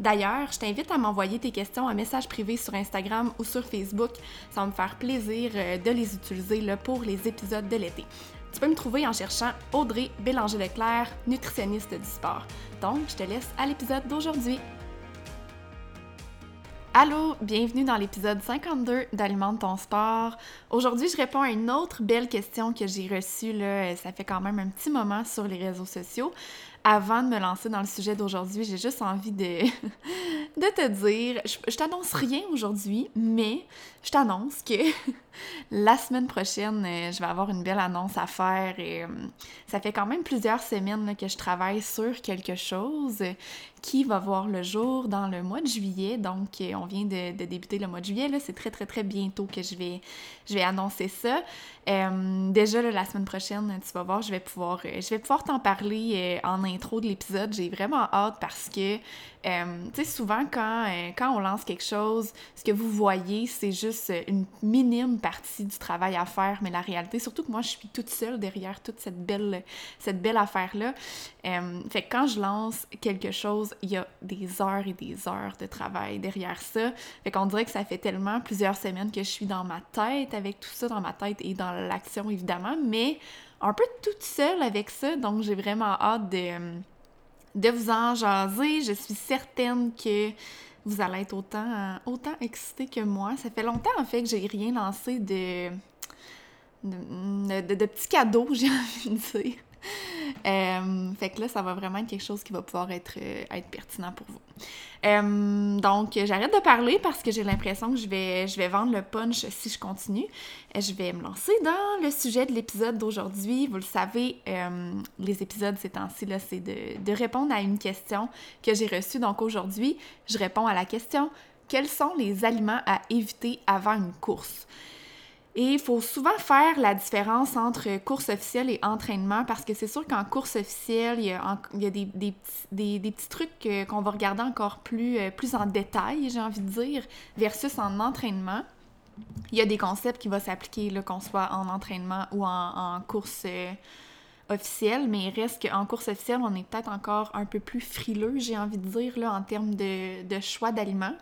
D'ailleurs, je t'invite à m'envoyer tes questions en message privé sur Instagram ou sur Facebook. Ça va me faire plaisir euh, de les utiliser là, pour les épisodes de l'été. Tu peux me trouver en cherchant Audrey Bélanger-Leclerc, nutritionniste du sport. Donc, je te laisse à l'épisode d'aujourd'hui. Allô, bienvenue dans l'épisode 52 d'Alimente ton sport. Aujourd'hui, je réponds à une autre belle question que j'ai reçue, ça fait quand même un petit moment sur les réseaux sociaux. Avant de me lancer dans le sujet d'aujourd'hui, j'ai juste envie de, te dire, je, je t'annonce rien aujourd'hui, mais je t'annonce que la semaine prochaine, euh, je vais avoir une belle annonce à faire et euh, ça fait quand même plusieurs semaines que je travaille sur quelque chose qui va voir le jour dans le mois de juillet. Donc, euh, on vient de, débuter le mois de juillet. C'est très, très, très bientôt que je vais, je vais annoncer ça. déjà, la semaine prochaine, tu vas voir, je vais pouvoir, je vais pouvoir t'en parler en intro de l'épisode. J'ai vraiment hâte parce que, tu sais, souvent, quand, quand on lance quelque chose, ce que vous voyez, c'est juste une minime partie du travail à faire, mais la réalité, surtout que moi, je suis toute seule derrière toute cette belle, cette belle affaire-là. Euh, fait que quand je lance quelque chose, il y a des heures et des heures de travail derrière ça. Fait qu'on dirait que ça fait tellement plusieurs semaines que je suis dans ma tête avec tout ça, dans ma tête et dans l'action, évidemment, mais un peu toute seule avec ça, donc j'ai vraiment hâte de, de vous en jaser. Je suis certaine que vous allez être autant, autant excité que moi. Ça fait longtemps, en fait, que j'ai rien lancé de, de, de, petits cadeaux, j'ai envie de dire. Euh, fait que là, ça va vraiment être quelque chose qui va pouvoir être, euh, pertinent pour vous. Euh, donc, j'arrête de parler parce que j'ai l'impression que je vais, vendre le punch si je continue. Je vais me lancer dans le sujet de l'épisode d'aujourd'hui. Vous le savez, les épisodes ces temps-ci, c'est de répondre à une question que j'ai reçue. Donc, aujourd'hui, je réponds à la question quels sont les aliments à éviter avant une course? Et il faut souvent faire la différence entre course officielle et entraînement parce que c'est sûr qu'en course officielle, il y a, des, petits trucs qu'on va regarder encore plus, euh, plus en détail, j'ai envie de dire, versus en entraînement. Il y a des concepts qui vont s'appliquer, qu'on soit en entraînement ou en, course euh, officielle, mais il reste qu'en course officielle, on est peut-être encore un peu plus frileux, j'ai envie de dire, là, en termes de, de choix d'aliments.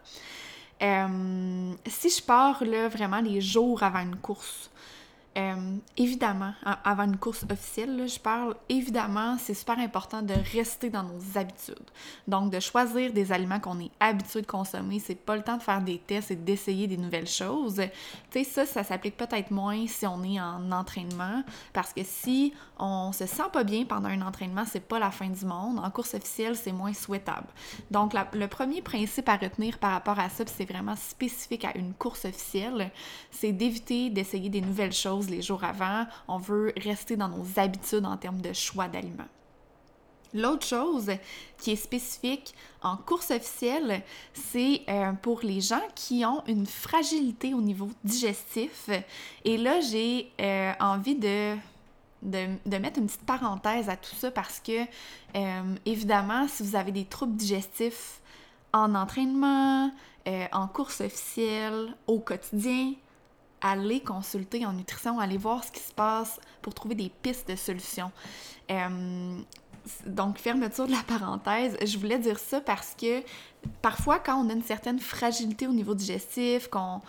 Euh, si je pars là, vraiment les jours avant une course, Euh, évidemment, avant une course officielle, je parle, évidemment, c'est super important de rester dans nos habitudes. Donc, de choisir des aliments qu'on est habitué de consommer. C'est pas le temps de faire des tests et d'essayer des nouvelles choses. Tu sais, ça, ça s'applique peut-être moins si on est en entraînement, parce que si on se sent pas bien pendant un entraînement, c'est pas la fin du monde. En course officielle, c'est moins souhaitable. Donc, le premier principe à retenir par rapport à ça, c'est vraiment spécifique à une course officielle, c'est d'éviter d'essayer des nouvelles choses les jours avant. On veut rester dans nos habitudes en termes de choix d'aliments. L'autre chose qui est spécifique en course officielle, c'est euh, pour les gens qui ont une fragilité au niveau digestif. Et là, j'ai euh, envie de mettre une petite parenthèse à tout ça parce que, euh, évidemment, si vous avez des troubles digestifs en entraînement, en course officielle, au quotidien, allez consulter en nutrition, allez voir ce qui se passe pour trouver des pistes de solutions. Euh, donc, fermeture de la parenthèse, je voulais dire ça parce que parfois, quand on a une certaine fragilité au niveau digestif, qu'on,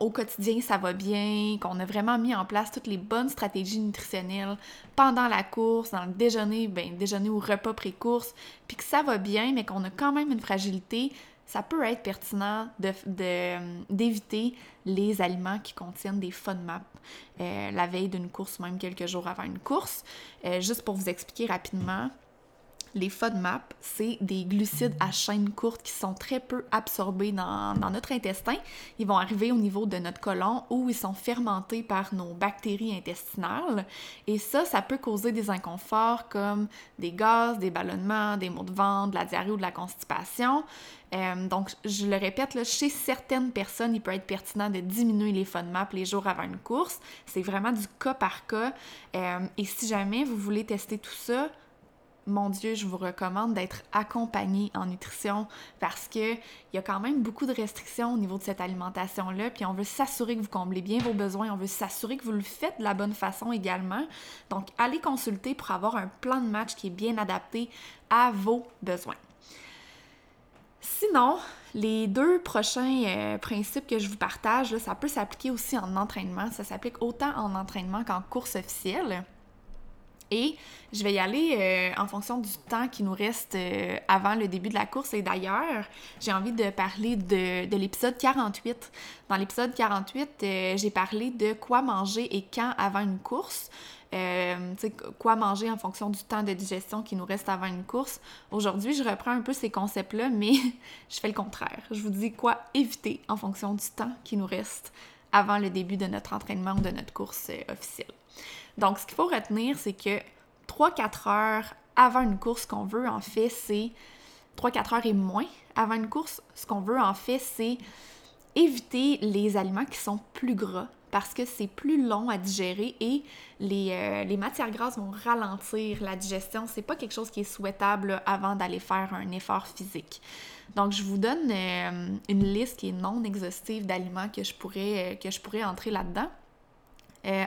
au quotidien ça va bien, qu'on a vraiment mis en place toutes les bonnes stratégies nutritionnelles pendant la course, dans le déjeuner, ben, déjeuner ou repas pré-course, puis que ça va bien, mais qu'on a quand même une fragilité, ça peut être pertinent d'éviter les aliments qui contiennent des FODMAP euh, la veille d'une course, même quelques jours avant une course. Euh, juste pour vous expliquer rapidement, les FODMAP, c'est des glucides à chaîne courte qui sont très peu absorbés dans, notre intestin. Ils vont arriver au niveau de notre côlon où ils sont fermentés par nos bactéries intestinales. Et ça, ça peut causer des inconforts comme des gaz, des ballonnements, des maux de ventre, de la diarrhée ou de la constipation. Euh, donc, je le répète, chez certaines personnes, il peut être pertinent de diminuer les FODMAP les jours avant une course. C'est vraiment du cas par cas. Euh, et si jamais vous voulez tester tout ça, mon Dieu, je vous recommande d'être accompagné en nutrition parce qu'il y a quand même beaucoup de restrictions au niveau de cette alimentation-là. Puis on veut s'assurer que vous comblez bien vos besoins, on veut s'assurer que vous le faites de la bonne façon également. Donc, allez consulter pour avoir un plan de match qui est bien adapté à vos besoins. Sinon, les deux prochains euh, principes que je vous partage, ça peut s'appliquer aussi en entraînement. Ça s'applique autant en entraînement qu'en course officielle. Et je vais y aller euh, en fonction du temps qui nous reste euh, avant le début de la course. Et d'ailleurs, j'ai envie de parler de, l'épisode 48. Dans l'épisode 48, euh, j'ai parlé de quoi manger et quand avant une course. quoi manger en fonction du temps de digestion qui nous reste avant une course. Aujourd'hui, je reprends un peu ces concepts-là, mais je fais le contraire. Je vous dis quoi éviter en fonction du temps qui nous reste avant le début de notre entraînement ou de notre course officielle. Donc, ce qu'il faut retenir, c'est que 3-4 heures avant une course, qu'on veut, en fait, c'est 3-4 heures et moins avant une course, ce qu'on veut, en fait, c'est éviter les aliments qui sont plus gras parce que c'est plus long à digérer et les, euh, matières grasses vont ralentir la digestion. C'est pas quelque chose qui est souhaitable avant d'aller faire un effort physique. Donc, je vous donne euh, une liste qui est non exhaustive d'aliments que je pourrais, euh, que je pourrais entrer là-dedans.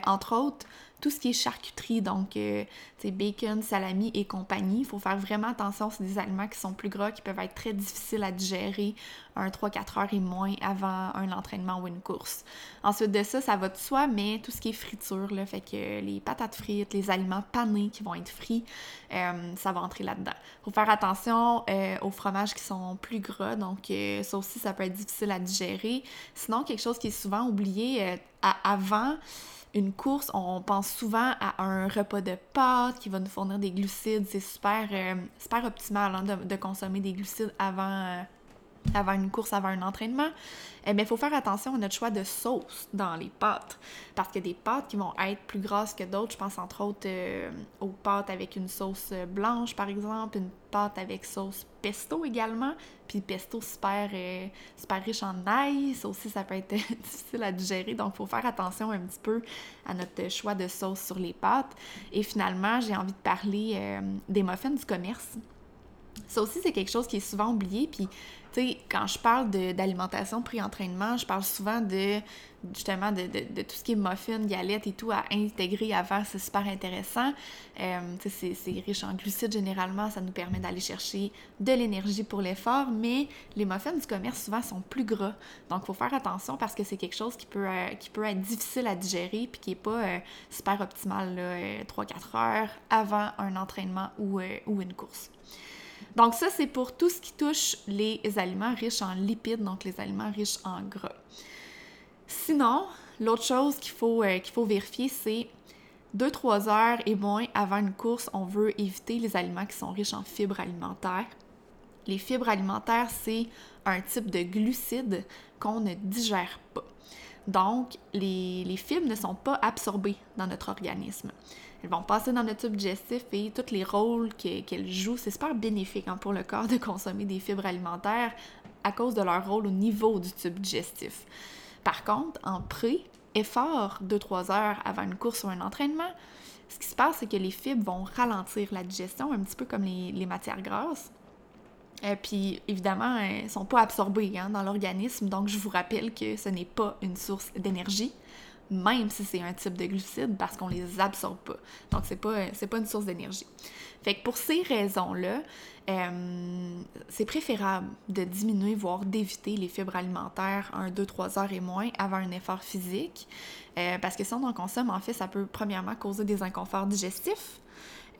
entre autres, tout ce qui est charcuterie, donc euh, bacon, salami et compagnie. Il faut faire vraiment attention, c'est des aliments qui sont plus gras, qui peuvent être très difficiles à digérer un 3-4 heures et moins avant un entraînement ou une course. Ensuite de ça, ça va de soi, mais tout ce qui est friture, là, fait que les patates frites, les aliments panés qui vont être frits, euh, ça va entrer là-dedans. Faut faire attention euh, aux fromages qui sont plus gras, donc euh, ça aussi, ça peut être difficile à digérer. Sinon, quelque chose qui est souvent oublié avant, une course, on pense souvent à un repas de pâtes qui va nous fournir des glucides. C'est super, euh, super optimal hein, de, consommer des glucides avant, euh, avant une course, avant un entraînement. Eh il faut faire attention à notre choix de sauce dans les pâtes. Parce a des pâtes qui vont être plus grasses que d'autres. Je pense entre autres euh, aux pâtes avec une sauce blanche, par exemple, une pâte avec sauce pesto également. Puis pesto super, euh, super riche en ail. Ça aussi, ça peut être difficile à digérer. Donc, il faut faire attention un petit peu à notre choix de sauce sur les pâtes. Et finalement, j'ai envie de parler euh, des muffins du commerce. Ça aussi, c'est quelque chose qui est souvent oublié. Puis, tu sais, quand je parle d'alimentation pré-entraînement, je parle souvent de justement de, de, tout ce qui est muffins, galettes et tout à intégrer avant, c'est super intéressant. Euh, c'est, c'est riche en glucides généralement, ça nous permet d'aller chercher de l'énergie pour l'effort, mais les muffins du commerce souvent sont plus gras. Donc il faut faire attention parce que c'est quelque chose qui peut, euh, qui peut être difficile à digérer puis qui n'est pas euh, super optimal 3-4 heures avant un entraînement ou, ou une course. Donc ça, c'est pour tout ce qui touche les aliments riches en lipides, donc les aliments riches en gras. Sinon, l'autre chose qu'il faut, euh, faut vérifier, c'est 2-3 heures et moins avant une course, on veut éviter les aliments qui sont riches en fibres alimentaires. Les fibres alimentaires, c'est un type de glucides qu'on ne digère pas. Donc, les, fibres ne sont pas absorbées dans notre organisme. Elles vont passer dans notre tube digestif et tous les rôles qu'elles jouent, c'est super bénéfique hein, pour le corps de consommer des fibres alimentaires à cause de leur rôle au niveau du tube digestif. Par contre, en pré, effort 2-3 heures avant une course ou un entraînement, ce qui se passe, c'est que les fibres vont ralentir la digestion, un petit peu comme les, matières grasses. Euh, puis, évidemment, elles ne sont pas absorbées hein, dans l'organisme, donc je vous rappelle que ce n'est pas une source d'énergie même si c'est un type de glucides, parce qu'on les absorbe pas. Donc, c'est pas, pas une source d'énergie. Fait que pour ces raisons-là, euh, c'est préférable de diminuer, voire d'éviter les fibres alimentaires 1, 2, 3 heures et moins avant un effort physique. Euh, parce que si on en consomme, en fait, ça peut premièrement causer des inconforts digestifs.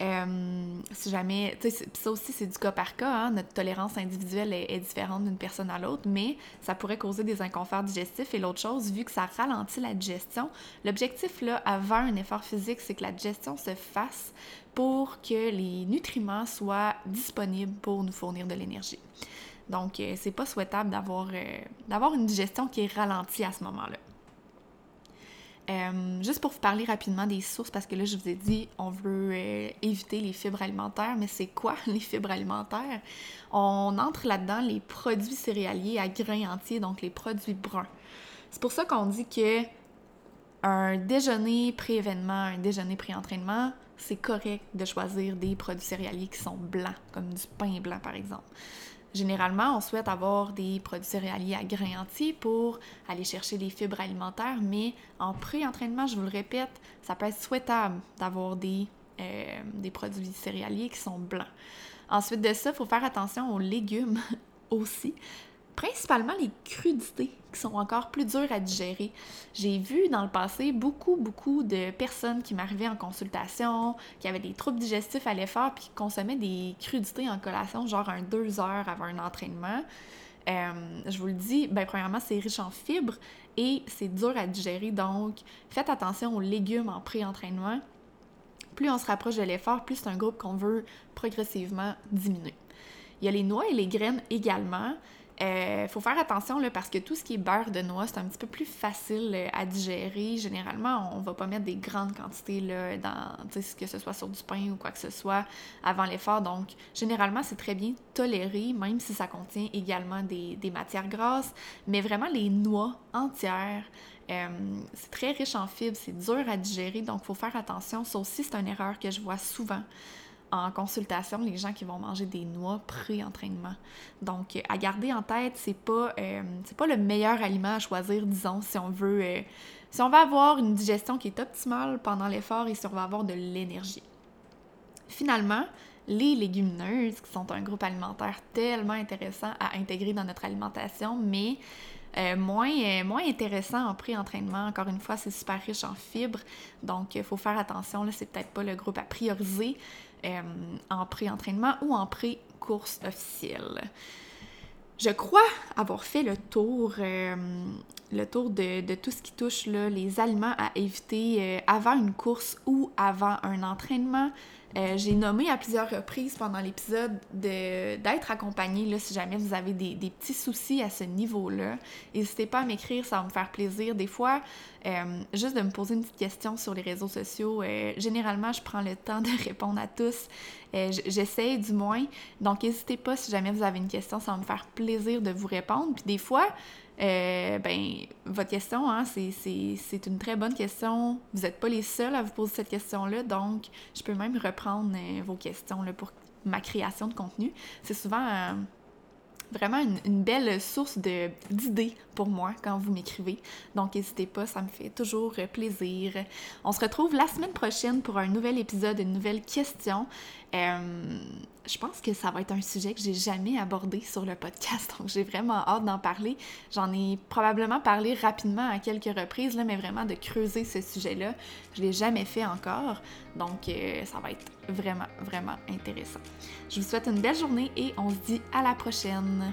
Euh, si jamais, ça aussi c'est du cas par cas, hein, notre tolérance individuelle est, différente d'une personne à l'autre, mais ça pourrait causer des inconforts digestifs. Et l'autre chose, vu que ça ralentit la digestion, l'objectif là, avant un effort physique, c'est que la digestion se fasse pour que les nutriments soient disponibles pour nous fournir de l'énergie. Donc, euh, c'est pas souhaitable d'avoir, euh, d'avoir une digestion qui est ralentie à ce moment-là. Euh, juste pour vous parler rapidement des sources, parce que là, je vous ai dit, on veut euh, éviter les fibres alimentaires, mais c'est quoi les fibres alimentaires? On entre là-dedans les produits céréaliers à grains entiers, donc les produits bruns. C'est pour ça qu'on dit que un déjeuner pré-événement, un déjeuner pré-entraînement, c'est correct de choisir des produits céréaliers qui sont blancs, comme du pain blanc par exemple. Généralement, on souhaite avoir des produits céréaliers à grains entiers pour aller chercher les fibres alimentaires, mais en pré-entraînement, je vous le répète, ça peut être souhaitable d'avoir des, euh, des produits céréaliers qui sont blancs. Ensuite de ça, il faut faire attention aux légumes aussi, principalement les crudités qui sont encore plus dures à digérer. J'ai vu dans le passé beaucoup, beaucoup de personnes qui m'arrivaient en consultation, qui avaient des troubles digestifs à l'effort, puis qui consommaient des crudités en collation, genre un deux heures avant un entraînement. Euh, je vous le dis, ben, premièrement, c'est riche en fibres et c'est dur à digérer, donc faites attention aux légumes en pré-entraînement. Plus on se rapproche de l'effort, plus c'est un groupe qu'on veut progressivement diminuer. Il y a les noix et les graines également. Euh, faut faire attention là, parce que tout ce qui est beurre de noix, c'est un petit peu plus facile euh, à digérer. Généralement, on va pas mettre des grandes quantités là, dans que ce soit sur du pain ou quoi que ce soit avant l'effort. Donc, généralement, c'est très bien toléré, même si ça contient également des, des matières grasses. Mais vraiment, les noix entières, euh, c'est très riche en fibres, c'est dur à digérer, donc il faut faire attention. Ça aussi, c'est une erreur que je vois souvent en consultation les gens qui vont manger des noix pré-entraînement. Donc, à garder en tête, c'est pas, euh, c'est pas le meilleur aliment à choisir, disons, si on veut, euh, si on avoir une digestion qui est optimale pendant l'effort et si on veut avoir de l'énergie. Finalement, les légumineuses, qui sont un groupe alimentaire tellement intéressant à intégrer dans notre alimentation, mais euh, moins, moins intéressant en pré-entraînement. Encore une fois, c'est super riche en fibres, donc il faut faire attention, là, c'est peut-être pas le groupe à prioriser. Euh, en pré-entraînement ou en pré-course officielle. Je crois avoir fait le tour, euh, de, tout ce qui touche les aliments à éviter euh, avant une course ou avant un entraînement. Euh, j'ai nommé à plusieurs reprises pendant l'épisode d'être accompagné là, si jamais vous avez des, petits soucis à ce niveau-là. N'hésitez pas à m'écrire, ça va me faire plaisir. Des fois, euh, juste de me poser une petite question sur les réseaux sociaux. Euh, généralement, je prends le temps de répondre à tous. J'essaie du moins. Donc, n'hésitez pas si jamais vous avez une question, ça va me faire plaisir de vous répondre. Puis des fois, euh, ben, votre question, hein, c'est une très bonne question. Vous n'êtes pas les seuls à vous poser cette question-là, donc je peux même reprendre euh, vos questions là, pour ma création de contenu. C'est souvent euh, vraiment une, belle source d'idées pour moi quand vous m'écrivez. Donc n'hésitez pas, ça me fait toujours plaisir. On se retrouve la semaine prochaine pour un nouvel épisode, une nouvelle question. Euh, je pense que ça va être un sujet que j'ai jamais abordé sur le podcast, donc j'ai vraiment hâte d'en parler. J'en ai probablement parlé rapidement à quelques reprises, là, mais vraiment de creuser ce sujet-là, je l'ai jamais fait encore, donc euh, ça va être vraiment, vraiment intéressant. Je vous souhaite une belle journée et on se dit à la prochaine.